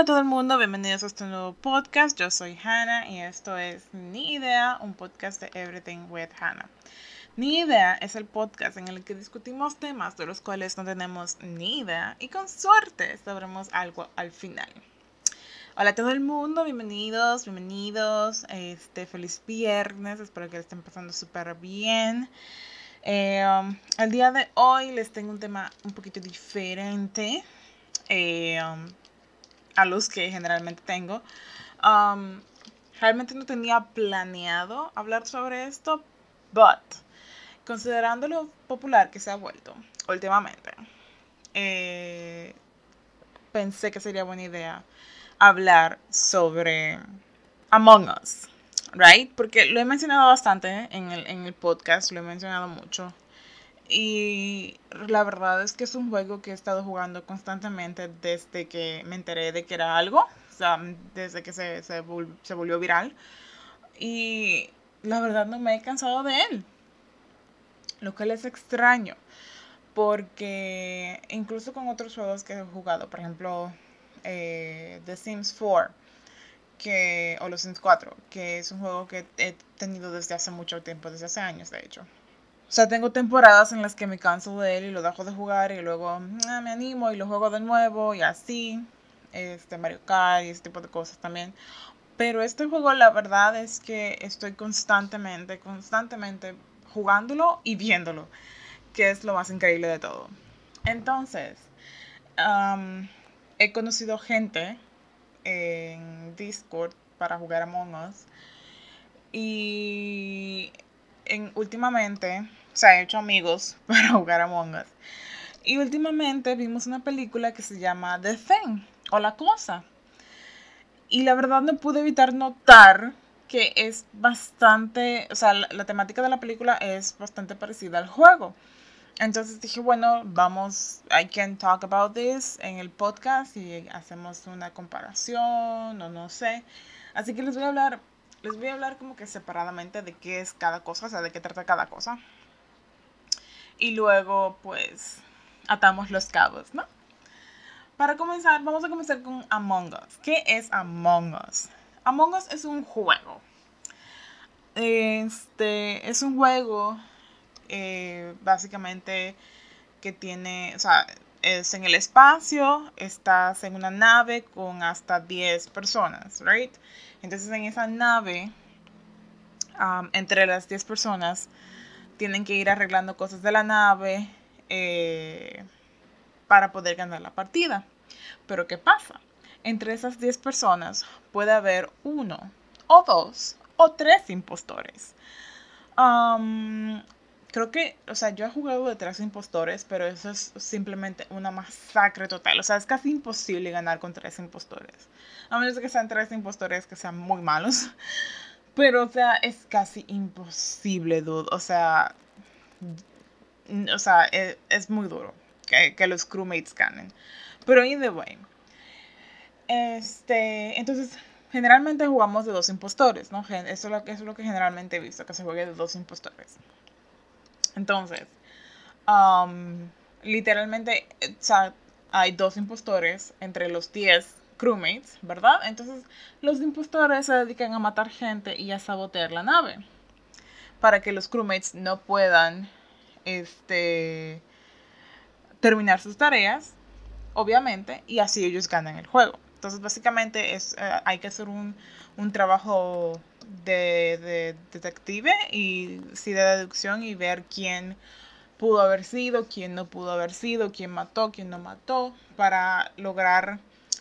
Hola a todo el mundo, bienvenidos a este nuevo podcast. Yo soy Hannah y esto es Ni Idea, un podcast de Everything with Hannah. Ni Idea es el podcast en el que discutimos temas de los cuales no tenemos ni idea y con suerte sabremos algo al final. Hola a todo el mundo, bienvenidos, bienvenidos. Este feliz viernes, espero que estén pasando súper bien. Eh, um, el día de hoy les tengo un tema un poquito diferente. Eh, um, a los que generalmente tengo. Um, realmente no tenía planeado hablar sobre esto, but considerando lo popular que se ha vuelto últimamente, eh, pensé que sería buena idea hablar sobre Among Us, right? Porque lo he mencionado bastante en el, en el podcast, lo he mencionado mucho. Y la verdad es que es un juego que he estado jugando constantemente desde que me enteré de que era algo, o sea, desde que se, se, se volvió viral. Y la verdad no me he cansado de él, lo cual es extraño, porque incluso con otros juegos que he jugado, por ejemplo, eh, The Sims 4, que, o los Sims 4, que es un juego que he tenido desde hace mucho tiempo, desde hace años de hecho. O sea, tengo temporadas en las que me canso de él y lo dejo de jugar y luego ah, me animo y lo juego de nuevo y así. Este Mario Kart y ese tipo de cosas también. Pero este juego la verdad es que estoy constantemente, constantemente jugándolo y viéndolo, que es lo más increíble de todo. Entonces, he conocido gente en Discord para jugar Among Us y en, últimamente se ha hecho amigos para jugar Among Us. Y últimamente vimos una película que se llama The Thing o La Cosa. Y la verdad no pude evitar notar que es bastante, o sea, la, temática de la película es bastante parecida al juego. Entonces dije, bueno, vamos, I can talk about this en el podcast y hacemos una comparación o no sé. Así que les voy a hablar, les voy a hablar como que separadamente de qué es cada cosa, o sea, de qué trata cada cosa y luego pues atamos los cabos, ¿no? Para comenzar, vamos a comenzar con Among Us. ¿Qué es Among Us? Among Us es un juego. Este es un juego eh, básicamente que tiene, o sea, es en el espacio, estás en una nave con hasta 10 personas, ¿right? Entonces en esa nave, entre las 10 personas, tienen que ir arreglando cosas de la nave eh, para poder ganar la partida. Pero ¿qué pasa? Entre esas 10 personas puede haber uno o dos o tres impostores. creo que, o sea, yo he jugado de tres impostores, pero eso es simplemente una masacre total. O sea, es casi imposible ganar con tres impostores. A menos que sean tres impostores que sean muy malos. Pero, o sea, es casi imposible, dude. O sea, o sea, e, es, muy duro que, que, los crewmates ganen. Pero either way. Este, entonces, generalmente jugamos de dos impostores, ¿no? Eso es lo que, es lo que generalmente he visto, que se juegue de dos impostores. Entonces, um, literalmente, o sea, hay dos impostores entre los 10 crewmates, ¿verdad? Entonces los impostores se dedican a matar gente y a sabotear la nave para que los crewmates no puedan este, terminar sus tareas, obviamente, y así ellos ganan el juego. Entonces básicamente es, eh, hay que hacer un, un trabajo de, de, detective y sí de deducción y ver quién pudo haber sido, quién no pudo haber sido, quién mató, quién no mató, para lograr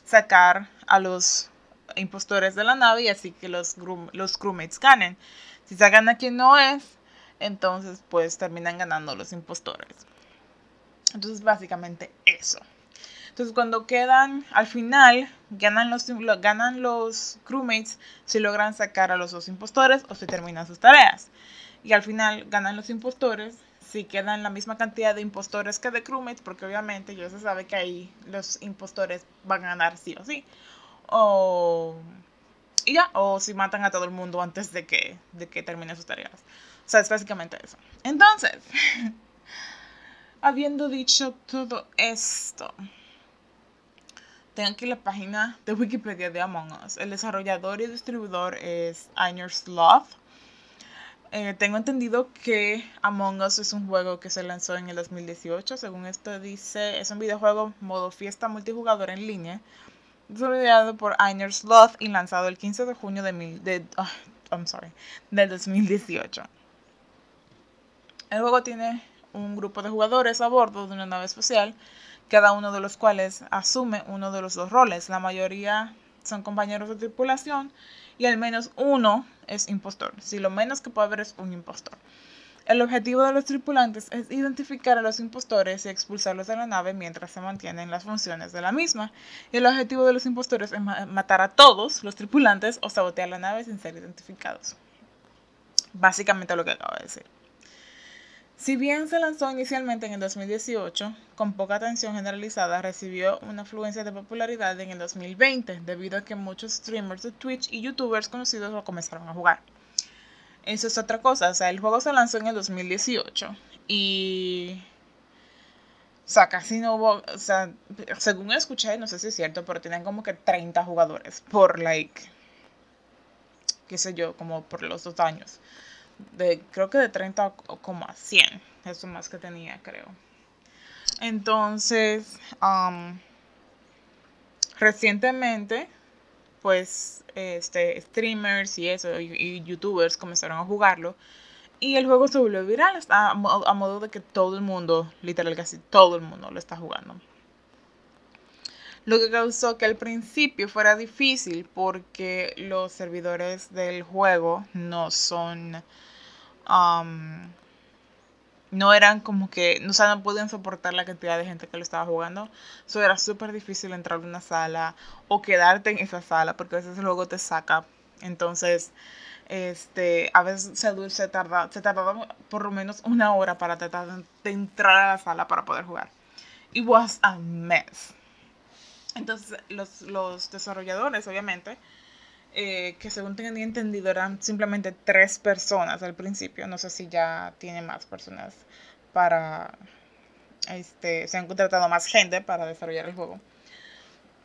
sacar a los impostores de la nave y así que los, los crewmates ganen. Si sacan a quien no es, entonces pues terminan ganando los impostores. Entonces básicamente eso. Entonces cuando quedan al final, ganan los, ganan los crewmates si logran sacar a los dos impostores o si terminan sus tareas. Y al final ganan los impostores si quedan la misma cantidad de impostores que de crewmates, porque obviamente ya se sabe que ahí los impostores van a ganar sí o sí. O, y ya, o si matan a todo el mundo antes de que, de que termine sus tareas. O sea, es básicamente eso. Entonces, habiendo dicho todo esto, tengo aquí la página de Wikipedia de Among Us. El desarrollador y distribuidor es Sloth. Eh, tengo entendido que Among Us es un juego que se lanzó en el 2018. Según esto dice, es un videojuego modo fiesta multijugador en línea. Desarrollado por Einer Sloth y lanzado el 15 de junio de, mil, de ah, I'm sorry, del 2018. El juego tiene un grupo de jugadores a bordo de una nave espacial, cada uno de los cuales asume uno de los dos roles. La mayoría son compañeros de tripulación y al menos uno es impostor. Si lo menos que puede haber es un impostor. El objetivo de los tripulantes es identificar a los impostores y expulsarlos de la nave mientras se mantienen las funciones de la misma. Y el objetivo de los impostores es matar a todos los tripulantes o sabotear la nave sin ser identificados. Básicamente lo que acabo de decir. Si bien se lanzó inicialmente en el 2018, con poca atención generalizada, recibió una afluencia de popularidad en el 2020, debido a que muchos streamers de Twitch y youtubers conocidos lo comenzaron a jugar. Eso es otra cosa, o sea, el juego se lanzó en el 2018 y... O sea, casi no hubo, o sea, según escuché, no sé si es cierto, pero tenían como que 30 jugadores por, like, qué sé yo, como por los dos años de creo que de 30 como a 100, eso más que tenía, creo. Entonces, recientemente, pues, este, streamers y eso, y, youtubers comenzaron a jugarlo. Y el juego se volvió viral a, a modo de que todo el mundo, literal casi todo el mundo lo está jugando. Lo que causó que al principio fuera difícil porque los servidores del juego no son no eran como que, o sea, no podían soportar la cantidad de gente que lo estaba jugando. Eso era súper difícil entrar a una sala o quedarte en esa sala porque a veces el juego te saca. Entonces, este, a veces se, tarda, tardaba por lo menos una hora para entrar a la sala para poder jugar. It was a mess. Entonces, los, los desarrolladores, obviamente, eh, que según tenía entendido eran simplemente tres personas al principio. No sé si ya tiene más personas para... Este, se han contratado más gente para desarrollar el juego.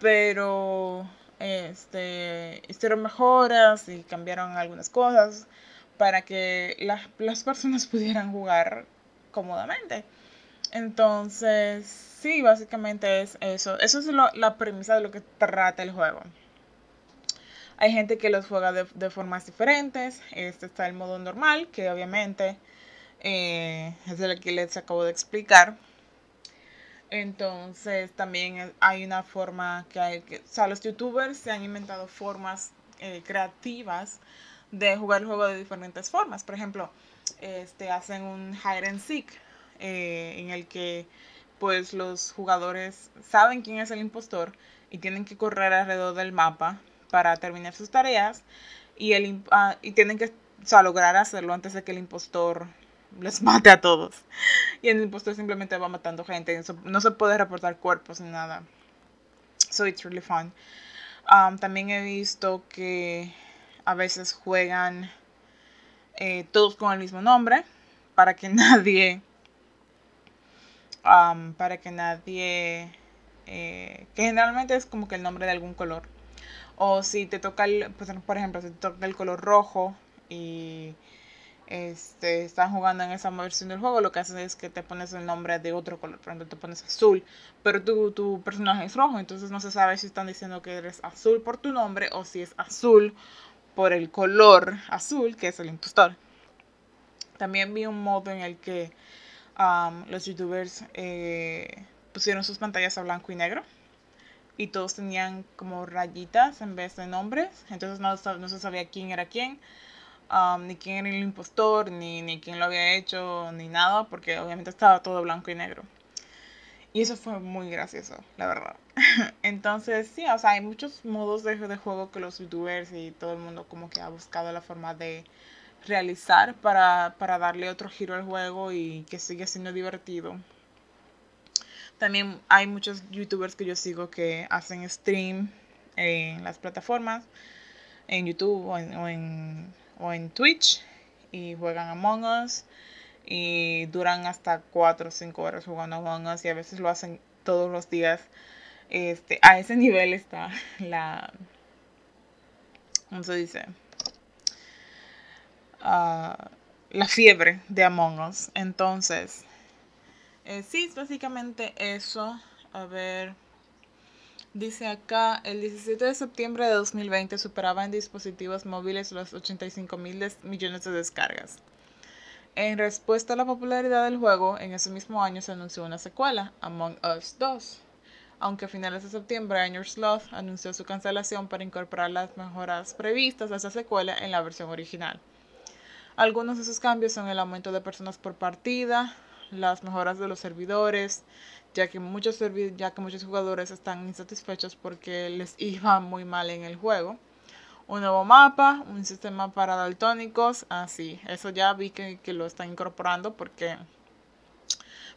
Pero este, hicieron mejoras y cambiaron algunas cosas para que las, las personas pudieran jugar cómodamente. Entonces, sí, básicamente es eso. Eso es la premisa de lo que trata el juego. Hay gente que los juega de, formas diferentes. Este está el modo normal, que obviamente eh, es el que les acabo de explicar. Entonces también hay una forma que hay que, o sea, los youtubers se han inventado formas eh, creativas de jugar el juego de diferentes formas. Por ejemplo, este, hacen un hide and seek eh, en el que pues los jugadores saben quién es el impostor y tienen que correr alrededor del mapa para terminar sus tareas y, el, ah, y tienen que lograr hacerlo antes de que el impostor les mate a todos. Y el impostor simplemente va matando gente. No se puede reportar cuerpos ni nada. So it's really fun. Um, también he visto que a veces juegan eh, todos con el mismo nombre para que nadie um, para que nadie eh, que generalmente es como que el nombre de algún color o si te toca, el, pues, por ejemplo, si te toca el color rojo y este, están jugando en esa versión del juego, lo que hacen es que te pones el nombre de otro color. Por ejemplo, te pones azul, pero tu, tu personaje es rojo, entonces no se sabe si están diciendo que eres azul por tu nombre o si es azul por el color azul, que es el impostor. También vi un modo en el que los youtubers eh, pusieron sus pantallas a blanco y negro y todos tenían como rayitas en vez de nombres, entonces no, no se sabía quién era quién, um, ni quién era el impostor, ni, ni quién lo había hecho, ni nada, porque obviamente estaba todo blanco y negro. Y eso fue muy gracioso, la verdad. Entonces, sí, o sea, hay muchos modos de, de juego que los youtubers y todo el mundo como que ha buscado la forma de realizar para, para darle otro giro al juego y que siga siendo divertido. También hay muchos youtubers que yo sigo que hacen stream en las plataformas, en YouTube o en, o en, Twitch, y juegan Among Us y duran hasta 4 o 5 horas jugando Among Us y a veces lo hacen todos los días Este, a ese nivel está la. ¿Cómo se dice? Ah, la fiebre de Among Us. Entonces, eh, sí, básicamente eso. A ver. Dice acá, el 17 de septiembre de 2020 superaba en dispositivos móviles los 85 mil millones de descargas. En respuesta a la popularidad del juego, en ese mismo año se anunció una secuela, Among Us 2. Aunque a finales de septiembre, Añor Sloth anunció su cancelación para incorporar las mejoras previstas a esa secuela en la versión original. Algunos de esos cambios son el aumento de personas por partida, las mejoras de los servidores, ya que muchos, ya que muchos jugadores están insatisfechos porque les iba muy mal en el juego. Un nuevo mapa, un sistema para daltónicos, así, eso ya vi que, lo están incorporando porque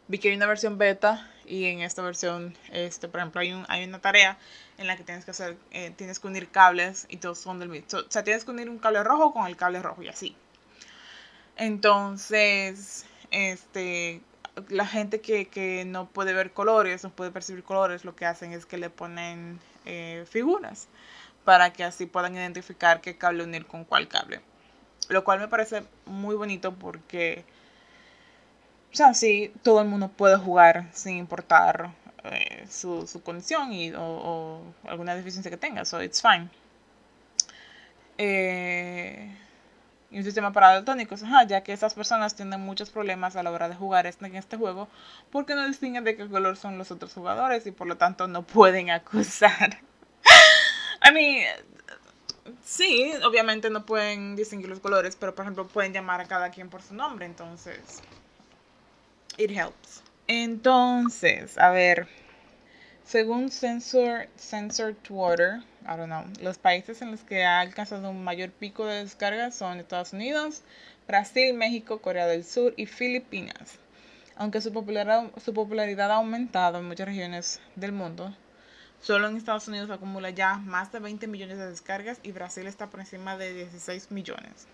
vi que hay una versión beta y en esta versión, este, por ejemplo, hay, un, hay una tarea en la que tienes que hacer, eh, tienes que unir cables y todos son del mismo. o sea, tienes que unir un cable rojo con el cable rojo y así. Entonces, este, la gente que, no puede ver colores, no puede percibir colores, lo que hacen es que le ponen eh, figuras para que así puedan identificar qué cable unir con cuál cable. Lo cual me parece muy bonito porque, o sea, sí, todo el mundo puede jugar sin importar eh, su, su, condición y, o, alguna deficiencia que tenga, so it's fine. Eh, y un sistema para daltónicos, ya que estas personas tienen muchos problemas a la hora de jugar este, en este juego porque no distinguen de qué color son los otros jugadores y por lo tanto no pueden acusar. I mean, sí, obviamente no pueden distinguir los colores, pero por ejemplo pueden llamar a cada quien por su nombre, entonces it helps. Entonces, a ver, según Sensor, Sensor Twitter, I don't know, los países en los que ha alcanzado un mayor pico de descarga son Estados Unidos, Brasil, México, Corea del Sur y Filipinas. Aunque su su popularidad ha aumentado en muchas regiones del mundo, solo en Estados Unidos acumula ya más de 20 millones de descargas y Brasil está por encima de 16 millones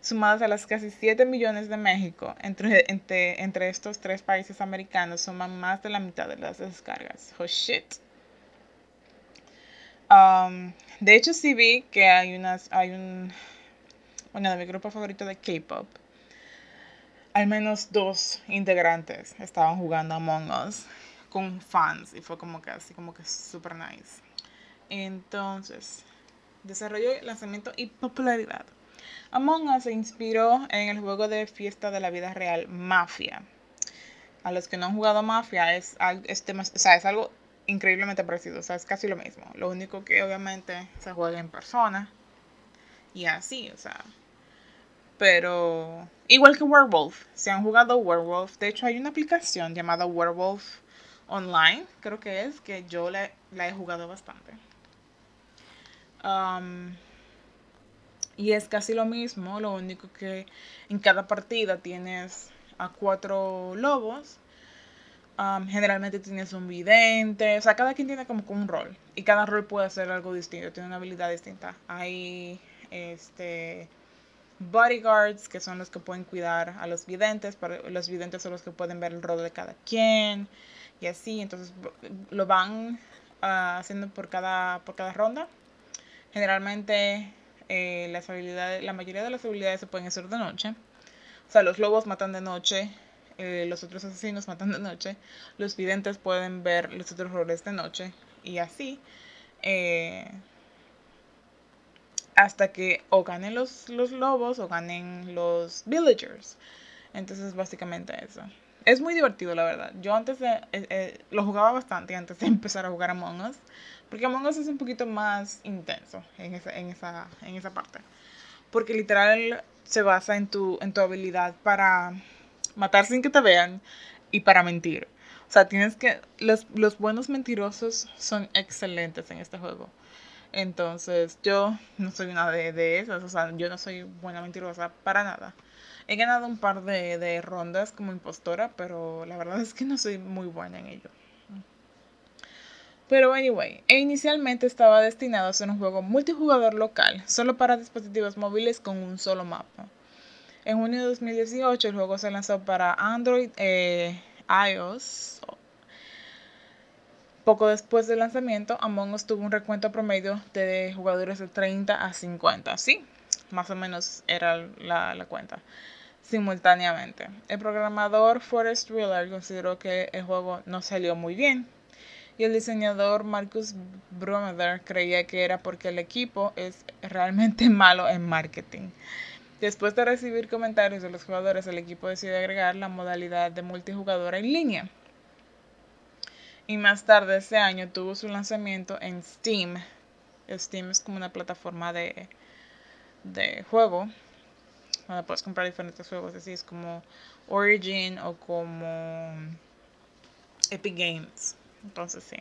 sumadas a las casi 7 millones de México, entre, entre, entre estos tres países americanos suman más de la mitad de las descargas. Oh shit. Um, de hecho, sí vi que hay unas, hay un, bueno, de mi grupo favorito de K-pop. Al menos dos integrantes estaban jugando Among Us con fans y fue como que así, como que super nice. Entonces, desarrollo, lanzamiento y popularidad. Among Us se inspiró en el juego de fiesta de la vida real Mafia. A los que no han jugado Mafia es, es, es algo increíblemente parecido, o sea, es casi lo mismo. Lo único que obviamente se juega en persona y así, o sea. Pero igual que Werewolf, si han jugado Werewolf, de hecho hay una aplicación llamada Werewolf Online, creo que es, que yo la, he jugado bastante. Y es casi lo mismo, lo único que en cada partida tienes a cuatro lobos. generalmente tienes un vidente, o sea, cada quien tiene como un rol y cada rol puede hacer algo distinto, tiene una habilidad distinta. Hay este bodyguards que son los que pueden cuidar a los videntes, pero los videntes son los que pueden ver el rol de cada quien y así, entonces lo van ah, haciendo por cada por cada ronda. Generalmente eh, las habilidades, la mayoría de las habilidades se pueden hacer de noche. O sea, los lobos matan de noche, eh, los otros asesinos matan de noche, los videntes pueden ver los otros roles de noche y así. Eh, hasta que o ganen los, los lobos o ganen los villagers. Entonces, básicamente eso. Es muy divertido, la verdad. Yo antes de, lo jugaba bastante antes de empezar a jugar Among Us. Porque Among Us es un poquito más intenso en esa, en esa, en esa parte. Porque literal se basa en tu, en tu habilidad para matar sin que te vean y para mentir. O sea, tienes que... Los, los buenos mentirosos son excelentes en este juego. Entonces, yo no soy una de, de esas. O sea, yo no soy buena mentirosa para nada. He ganado un par de, rondas como impostora, pero la verdad es que no soy muy buena en ello. Pero anyway, e inicialmente estaba destinado a ser un juego multijugador local, solo para dispositivos móviles con un solo mapa. En junio de 2018 el juego se lanzó para Android e iOS Poco después del lanzamiento, Among Us tuvo un recuento promedio de jugadores de 30 a 50. Sí, más o menos era la cuenta simultáneamente. El programador Forrest Willard consideró que el juego no salió muy bien y el diseñador Marcus Bromeder creía que era porque el equipo es realmente malo en marketing. Después de recibir comentarios de los jugadores, el equipo decidió agregar la modalidad de multijugador en línea. Y más tarde ese año tuvo su lanzamiento en Steam. Steam es como una plataforma de, de juego puedes comprar diferentes juegos, así es como Origin o como Epic Games. Entonces sí.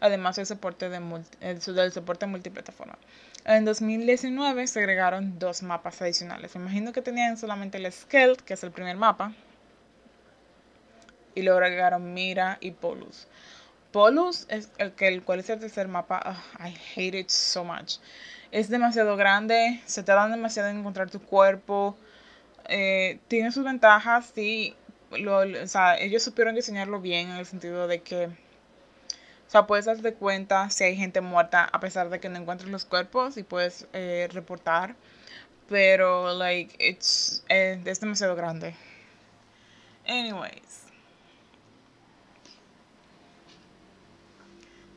Además el soporte de el, del soporte multiplataforma. En 2019 se agregaron dos mapas adicionales. imagino que tenían solamente el Skeld, que es el primer mapa. Y luego agregaron Mira y Polus. Polus es el que el cual es el tercer mapa. I hate it so much es demasiado grande, se te dan demasiado en encontrar tu cuerpo. Eh, tiene sus ventajas, sí. Lo, o sea, ellos supieron diseñarlo bien en el sentido de que, o sea, puedes darte cuenta si hay gente muerta a pesar de que no encuentres los cuerpos y puedes eh, reportar. Pero, like, it's, eh, es demasiado grande. Anyways.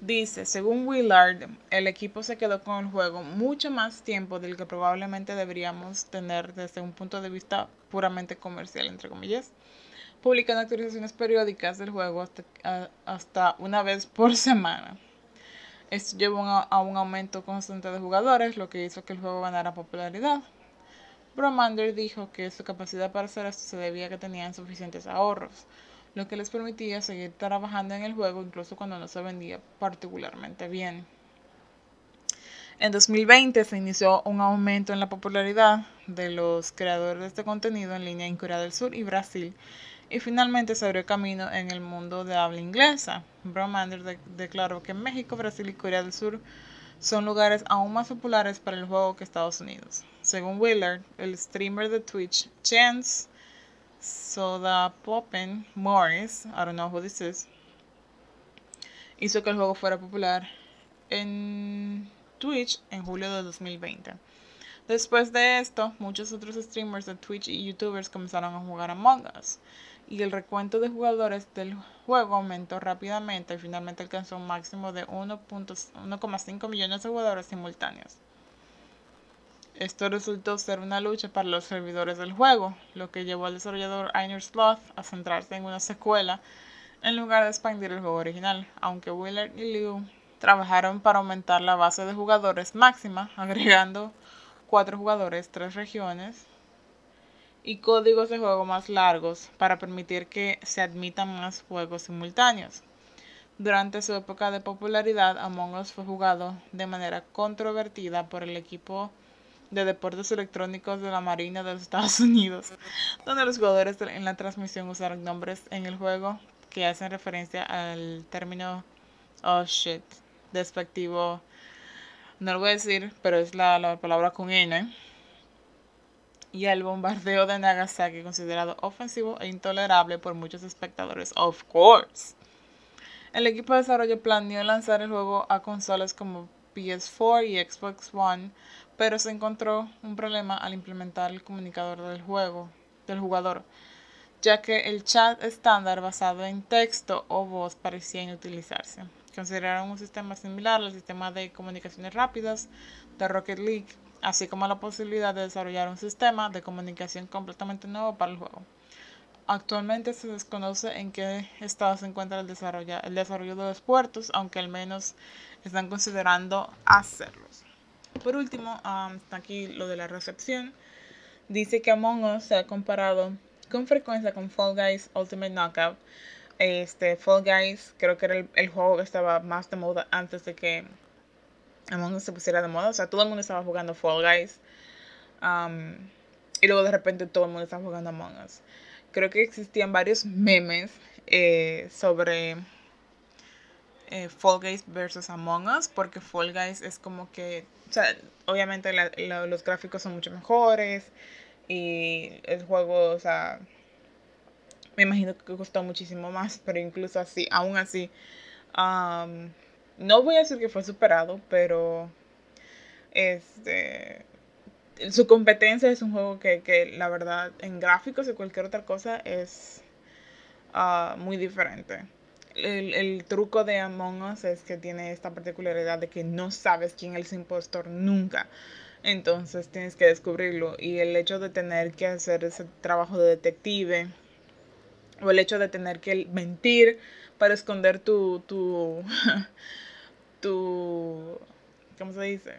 Dice, según Willard, el equipo se quedó con el juego mucho más tiempo del que probablemente deberíamos tener desde un punto de vista puramente comercial, entre comillas, publicando actualizaciones periódicas del juego hasta, una vez por semana. Esto llevó a un aumento constante de jugadores, lo que hizo que el juego ganara popularidad. Bromander dijo que su capacidad para hacer esto se debía a que tenían suficientes ahorros lo que les permitía seguir trabajando en el juego incluso cuando no se vendía particularmente bien. En 2020 se inició un aumento en la popularidad de los creadores de este contenido en línea en Corea del Sur y Brasil y finalmente se abrió camino en el mundo de habla inglesa. Bromander declaró que México, Brasil y Corea del Sur son lugares aún más populares para el juego que Estados Unidos. Según Willard, el streamer de Twitch Chance Soda Poppen Morris, I don't know who this is, hizo que el juego fuera popular en Twitch en julio de 2020. Después de esto, muchos otros streamers de Twitch y YouTubers comenzaron a jugar Among Us y el recuento de jugadores del juego aumentó rápidamente y finalmente alcanzó un máximo de 1.5 millones de jugadores simultáneos. Esto resultó ser una lucha para los servidores del juego, lo que llevó al desarrollador Einar Sloth a centrarse en una secuela en lugar de expandir el juego original, aunque Willard y Liu trabajaron para aumentar la base de jugadores máxima, agregando cuatro jugadores, tres regiones y códigos de juego más largos para permitir que se admitan más juegos simultáneos. Durante su época de popularidad, Among Us fue jugado de manera controvertida por el equipo de deportes electrónicos de la Marina de los Estados Unidos, donde los jugadores en la transmisión usaron nombres en el juego que hacen referencia al término oh shit, despectivo, no lo voy a decir, pero es la, la palabra con N, y el bombardeo de Nagasaki considerado ofensivo e intolerable por muchos espectadores, of course. El equipo de desarrollo planeó lanzar el juego a consolas como PS4 y Xbox One pero se encontró un problema al implementar el comunicador del juego, del jugador, ya que el chat estándar basado en texto o voz parecía inutilizarse. Consideraron un sistema similar al sistema de comunicaciones rápidas de Rocket League, así como la posibilidad de desarrollar un sistema de comunicación completamente nuevo para el juego. Actualmente se desconoce en qué estado se encuentra el desarrollo, el desarrollo de los puertos, aunque al menos están considerando hacerlos. Por último, está aquí lo de la recepción. Dice que Among Us se ha comparado con frecuencia con Fall Guys Ultimate Knockout. Este, Fall Guys creo que era el, juego que estaba más de moda antes de que Among Us se pusiera de moda. O sea, todo el mundo estaba jugando Fall Guys. y luego de repente todo el mundo estaba jugando Among Us. Creo que existían varios memes eh, sobre eh, Fall Guys versus Among Us, porque Fall Guys es como que, o sea, obviamente los gráficos son mucho mejores y el juego, o sea, me imagino que costó muchísimo más, pero incluso así, aún así, no voy a decir que fue superado, pero este su competencia es un juego que, la verdad en gráficos y cualquier otra cosa es ah, muy diferente. El, el, truco de Among Us es que tiene esta particularidad de que no sabes quién es el impostor nunca. Entonces tienes que descubrirlo. Y el hecho de tener que hacer ese trabajo de detective, o el hecho de tener que mentir para esconder tu, tu, ¿cómo se dice?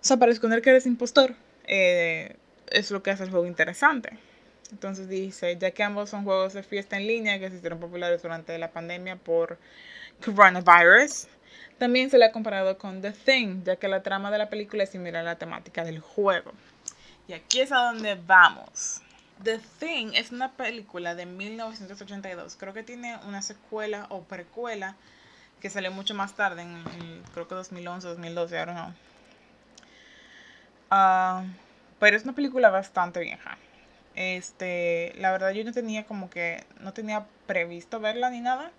O sea, para esconder que eres impostor, eh, es lo que hace el juego interesante. Entonces dice, ya que ambos son juegos de fiesta en línea que se hicieron populares durante la pandemia por coronavirus, también se le ha comparado con The Thing, ya que la trama de la película es similar a la temática del juego. Y aquí es a donde vamos. The Thing es una película de 1982. Creo que tiene una secuela o precuela que salió mucho más tarde, en, creo que 2011, 2012, I don't know. Ah, pero es una película bastante vieja. Este, la verdad yo no tenía como que, no tenía previsto verla ni nada.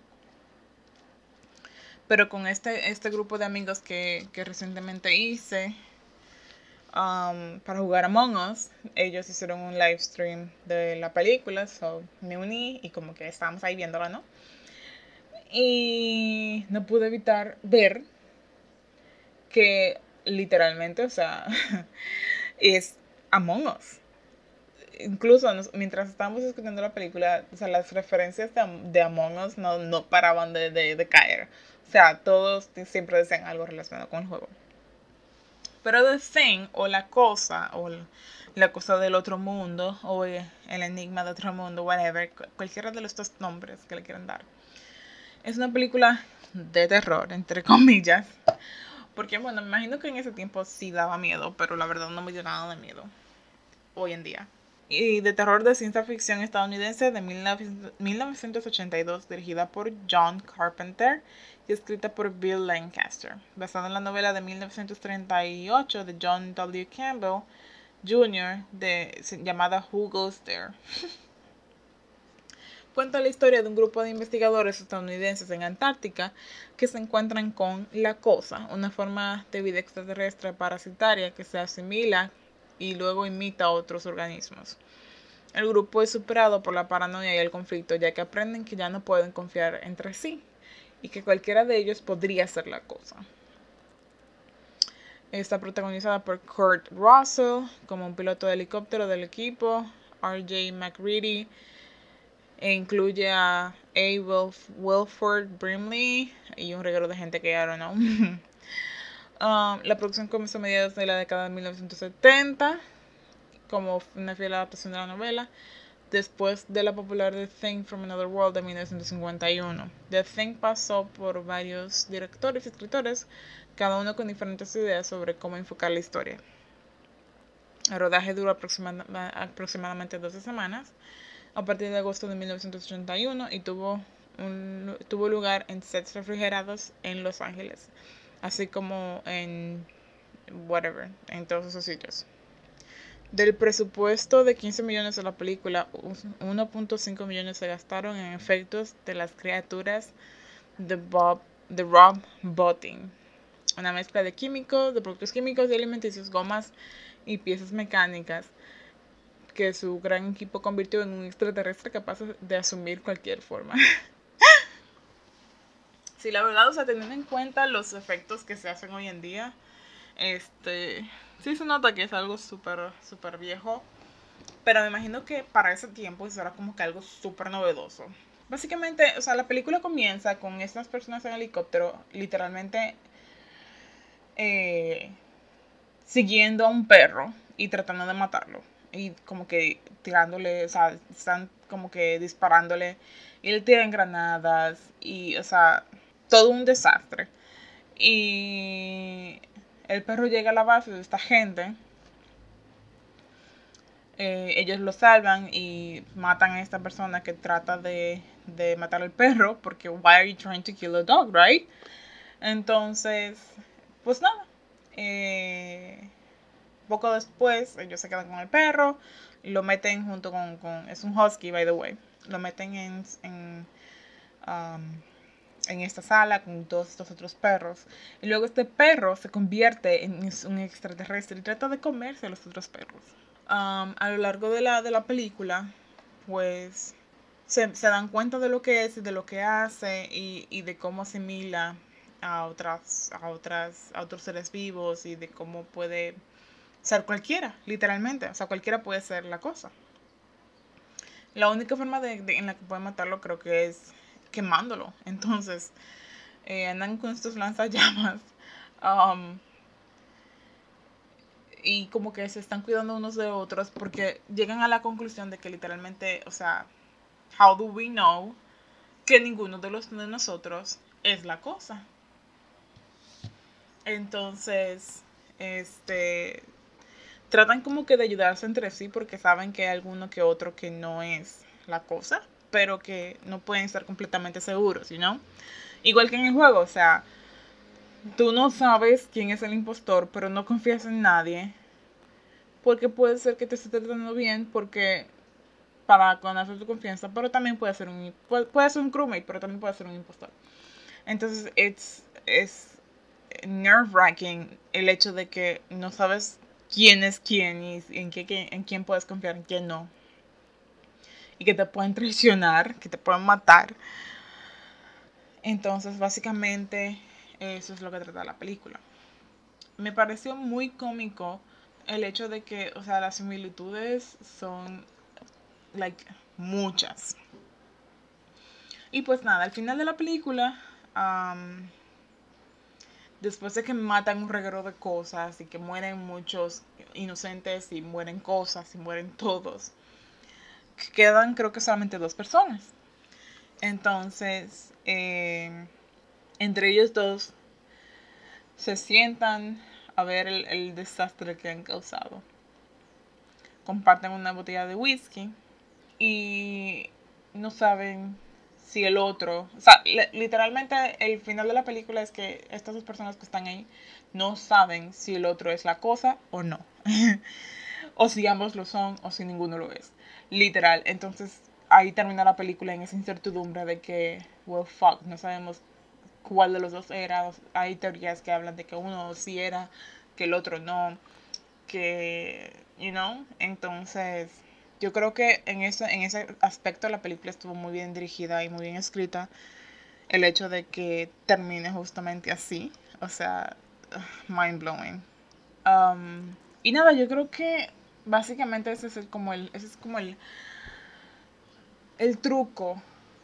Pero con este, este grupo de amigos que, recientemente hice um, para jugar Among Us, ellos hicieron un live stream de la película, so me uní y como que estábamos ahí viéndola, ¿no? Y no pude evitar ver que literalmente, o sea, es Among Us. Incluso mientras estábamos escuchando la película, o sea, las referencias de, Among Us no, no paraban de, de, caer. O sea, todos siempre decían algo relacionado con el juego. Pero The Thing, o la cosa, o la cosa del otro mundo, o el enigma de otro mundo, whatever, cualquiera de los dos nombres que le quieran dar. Es una película de terror, entre comillas, porque, bueno, me imagino que en ese tiempo sí daba miedo, pero la verdad no me dio nada de miedo hoy en día. Y de terror de ciencia ficción estadounidense de 1982, dirigida por John Carpenter y escrita por Bill Lancaster, basada en la novela de 1938 de John W. Campbell Jr. Llamada Who Goes There. cuenta la historia de un grupo de investigadores estadounidenses en Antártica que se encuentran con la cosa, una forma de vida extraterrestre parasitaria que se asimila y luego imita a otros organismos. El grupo es superado por la paranoia y el conflicto, ya que aprenden que ya no pueden confiar entre sí y que cualquiera de ellos podría ser la cosa. Está protagonizada por Kurt Russell como un piloto de helicóptero del equipo, RJ McReady e incluye a A. Wilford Brimley y un regalo de gente que ya no. Um, la producción comenzó a mediados de la década de 1970 como una fiel adaptación de la novela después de la popular The Thing from Another World de 1951. The Thing pasó por varios directores y escritores, cada uno con diferentes ideas sobre cómo enfocar la historia. El rodaje duró aproximadamente 12 semanas a partir de agosto de 1981 y tuvo, un, tuvo lugar en sets refrigerados en Los Ángeles, así como en whatever, en todos esos sitios. Del presupuesto de 15 millones de la película, 1.5 millones se gastaron en efectos de las criaturas de, Bob, de Rob Botting. Una mezcla de químicos, de productos químicos y alimenticios, gomas y piezas mecánicas que su gran equipo convirtió en un extraterrestre capaz de asumir cualquier forma. sí, la verdad, o sea, teniendo en cuenta los efectos que se hacen hoy en día, este, sí se nota que es algo súper, súper viejo, pero me imagino que para ese tiempo eso era como que algo súper novedoso. Básicamente, o sea, la película comienza con estas personas en helicóptero, literalmente eh, siguiendo a un perro y tratando de matarlo y como que tirándole, o sea, están como que disparándole y le tiran granadas y, o sea, todo un desastre. Y el perro llega a la base de esta gente. Eh, ellos lo salvan y matan a esta persona que trata de, de matar al perro porque why are you trying to kill a dog, right? Entonces, pues nada. Eh, poco después, ellos se quedan con el perro, lo meten junto con, es un husky, by the way, lo meten en, en esta sala con todos estos otros perros. Y luego este perro se convierte en un extraterrestre y trata de comerse a los otros perros. a lo largo de la, de la película, pues se, dan cuenta de lo que es y de lo que hace y, y de cómo asimila a otras, a otras, a otros seres vivos y de cómo puede ser cualquiera, literalmente. O sea, cualquiera puede ser la cosa. La única forma de, en la que puede matarlo creo que es quemándolo. Entonces, eh, andan con estos lanzallamas. Um, y como que se están cuidando unos de otros porque llegan a la conclusión de que literalmente, o sea, how do we know que ninguno de los de nosotros es la cosa? Entonces, este tratan como que de ayudarse entre sí porque saben que hay alguno que otro que no es la cosa, pero que no pueden estar completamente seguros, ¿no? Igual que en el juego, o sea, tú no sabes quién es el impostor, pero no confías en nadie, porque puede ser que te esté tratando bien, porque para ganar tu confianza, pero también puede ser un puede, ser un crewmate, pero también puede ser un impostor. Entonces, es nerve wracking el hecho de que no sabes quién es quién y en, qué, en quién puedes confiar, en quién no. Y que te pueden traicionar, que te pueden matar. Entonces, básicamente, eso es lo que trata la película. Me pareció muy cómico el hecho de que, o sea, las similitudes son, like, muchas. Y pues nada, al final de la película, después de que matan un reguero de cosas y que mueren muchos inocentes y mueren cosas y mueren todos, quedan creo que solamente dos personas. Entonces, eh, entre ellos dos se sientan a ver el, el, desastre que han causado. Comparten una botella de whisky y no saben si el otro, o sea, literalmente el final de la película es que estas dos personas que están ahí no saben si el otro es la cosa o no. o si ambos lo son o si ninguno lo es. Literal. Entonces ahí termina la película en esa incertidumbre de que, well, fuck, no sabemos cuál de los dos era. Hay teorías que hablan de que uno sí era, que el otro no, que, you know, entonces yo creo que en ese, en ese aspecto la película estuvo muy bien dirigida y muy bien escrita. El hecho de que termine justamente así, o sea, mind blowing. Um, y nada, yo creo que básicamente ese es como el, ese es como el, el truco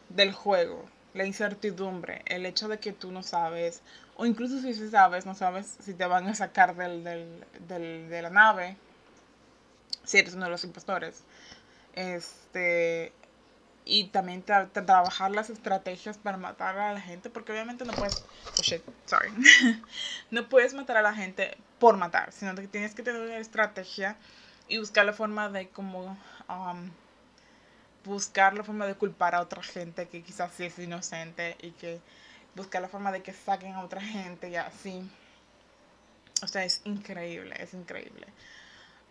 del juego, la incertidumbre, el hecho de que tú no sabes, o incluso si sabes, no sabes si te van a sacar del, del, de la nave, si eres uno de los impostores. Este, y también trabajar las estrategias para matar a la gente, porque obviamente no puedes, oh shit, sorry, no puedes matar a la gente por matar, sino que tienes que tener una estrategia y buscar la forma de como um, buscar la forma de culpar a otra gente que quizás sí es inocente y que buscar la forma de que saquen a otra gente y así. O sea, es increíble, es increíble.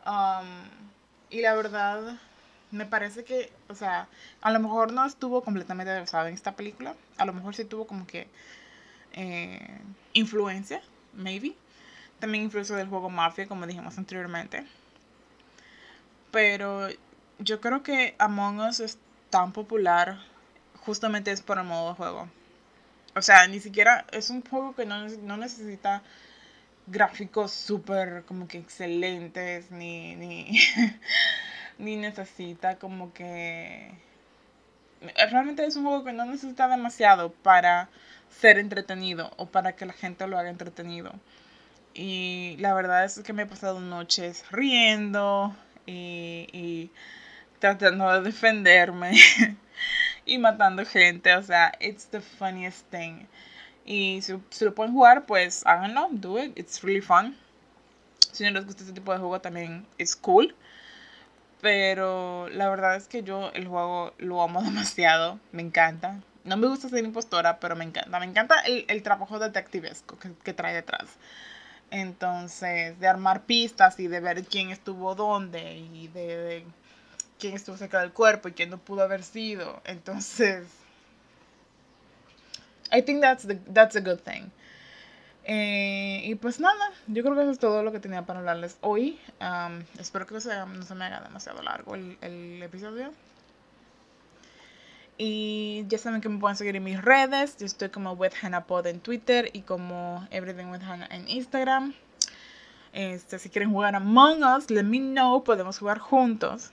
Um, y la verdad, me parece que, o sea, a lo mejor no estuvo completamente basado en esta película. A lo mejor sí tuvo como que eh, influencia, maybe. También influencia del juego Mafia, como dijimos anteriormente. Pero yo creo que Among Us es tan popular justamente es por el modo de juego. O sea, ni siquiera es un juego que no, no necesita gráficos súper como que excelentes, ni, ni, ni necesita como que... Realmente es un juego que no necesita demasiado para ser entretenido o para que la gente lo haga entretenido. Y la verdad es que me he pasado noches riendo y, y tratando de defenderme y matando gente. O sea, it's the funniest thing. Y si, si, lo pueden jugar, pues háganlo, do it, it's really fun. Si no les gusta este tipo de juego, también es cool. Pero la verdad es que yo el juego lo amo demasiado, me encanta. No me gusta ser impostora, pero me encanta. Me encanta el, el trabajo detectivesco que, que, trae detrás. Entonces, de armar pistas y de ver quién estuvo dónde y de, de quién estuvo cerca del cuerpo y quién no pudo haber sido. Entonces, I think that's, the, that's a good thing. Eh, y pues nada, yo creo que eso es todo lo que tenía para hablarles hoy. Um, espero que no se, no se, me haga demasiado largo el, el, episodio. Y ya saben que me pueden seguir en mis redes. Yo estoy como with Hannah Pod en Twitter y como Everything with Hannah en Instagram. Este, si quieren jugar Among Us, let me know. Podemos jugar juntos.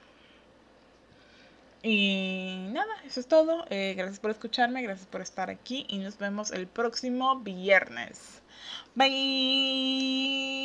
Y nada, eso es todo. Eh, gracias por escucharme, gracias por estar aquí y nos vemos el próximo viernes. Bye.